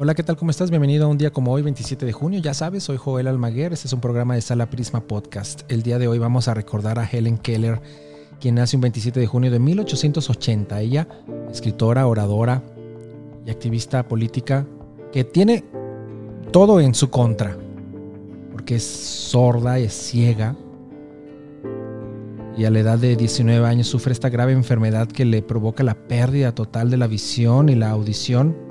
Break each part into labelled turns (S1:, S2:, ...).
S1: Hola, ¿qué tal? ¿Cómo estás? Bienvenido a un día como hoy, 27 de junio. Ya sabes, soy Joel Almaguer. Este es un programa de Sala Prisma Podcast. El día de hoy vamos a recordar a Helen Keller, quien nace un 27 de junio de 1880. Ella, escritora, oradora y activista política, que tiene todo en su contra, porque es sorda, es ciega, y a la edad de 19 años sufre esta grave enfermedad que le provoca la pérdida total de la visión y la audición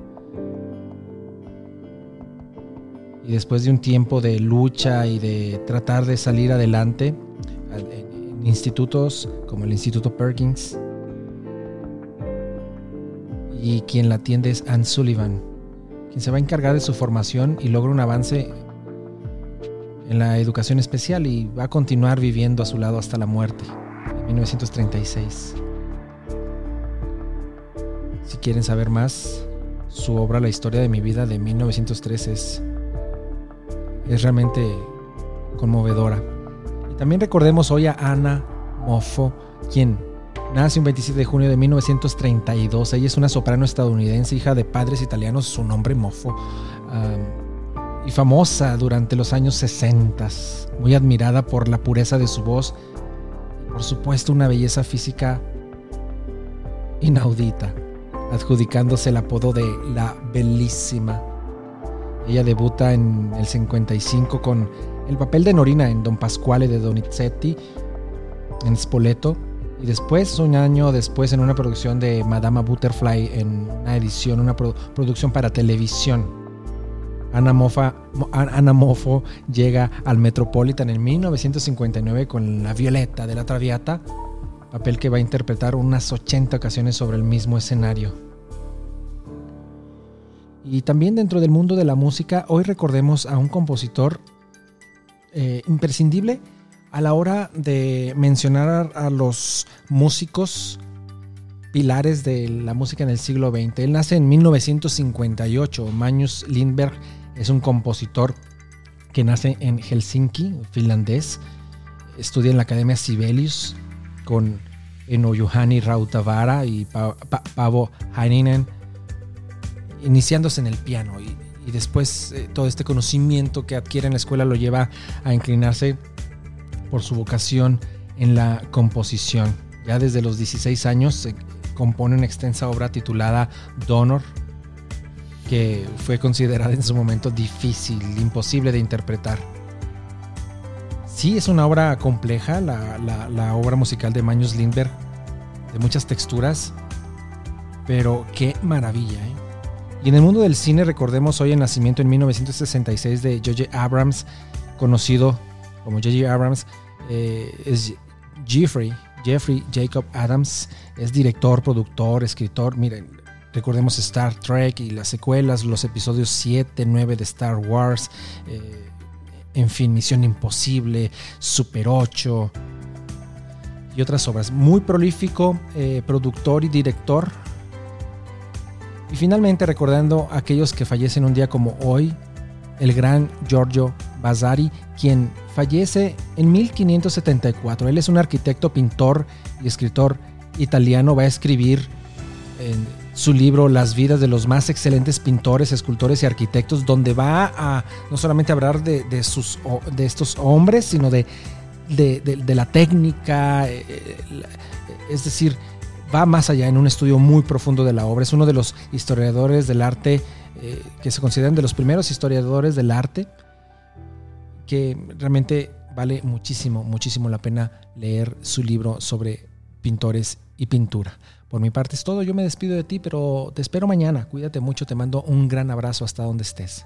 S1: y después de un tiempo de lucha y de tratar de salir adelante en institutos como el Instituto Perkins, y quien la atiende es Anne Sullivan, quien se va a encargar de su formación y logra un avance en la educación especial y va a continuar viviendo a su lado hasta la muerte, en 1936. Si quieren saber más, su obra La historia de mi vida de 1903 es es realmente conmovedora. Y también recordemos hoy a Ana Moffo, quien nace un 27 de junio de 1932. Ella es una soprano estadounidense, hija de padres italianos, su nombre Moffo, y famosa durante los años 60, muy admirada por la pureza de su voz y por supuesto una belleza física inaudita, adjudicándose el apodo de la Bellísima. Ella debuta en el 55 con el papel de Norina en Don Pasquale de Donizetti en Spoleto y después, un año después, en una producción de Madama Butterfly en una edición, una producción para televisión. Ana, Mofa, Ana Moffo llega al Metropolitan en 1959 con La Violeta de la Traviata, papel que va a interpretar unas 80 ocasiones sobre el mismo escenario. Y también dentro del mundo de la música, hoy recordemos a un compositor eh, imprescindible a la hora de mencionar a, los músicos pilares de la música en el siglo XX. Él nace en 1958. Magnus Lindberg es un compositor que nace en Helsinki, finlandés. Estudia en la Academia Sibelius con Eno Juhani Rautavara y Pavo Heininen iniciándose en el piano y, después eh, todo este conocimiento que adquiere en la escuela lo lleva a inclinarse por su vocación en la composición. Ya desde los 16 años compone una extensa obra titulada Donor, que fue considerada en su momento difícil, imposible de interpretar. Sí, es una obra compleja, la, obra musical de Magnus Lindberg, de muchas texturas, pero qué maravilla, ¿eh? Y en el mundo del cine recordemos hoy el nacimiento en 1966 de J.J. Abrams, conocido como J.J. Abrams, eh, es Jeffrey, Jeffrey Jacob Adams, es director, productor, escritor. Miren, recordemos Star Trek y las secuelas, los episodios 7, 9 de Star Wars, eh, en fin, Misión Imposible, Super 8 y otras obras. Muy prolífico, eh, productor y director y finalmente recordando a aquellos que fallecen un día como hoy, el gran Giorgio Vasari, quien fallece en 1574. Él es un arquitecto, pintor y escritor italiano. Va a escribir en su libro Las vidas de los más excelentes pintores, escultores y arquitectos, donde va a no solamente hablar de, sus, de estos hombres, sino de, de la técnica, eh, eh, es decir, va más allá en un estudio muy profundo de la obra. Es uno de los historiadores del arte eh, que se consideran de los primeros historiadores del arte, que realmente vale muchísimo, muchísimo la pena leer su libro sobre pintores y pintura. Por mi parte es todo, yo me despido de ti, pero te espero mañana. Cuídate mucho, te mando un gran abrazo hasta donde estés.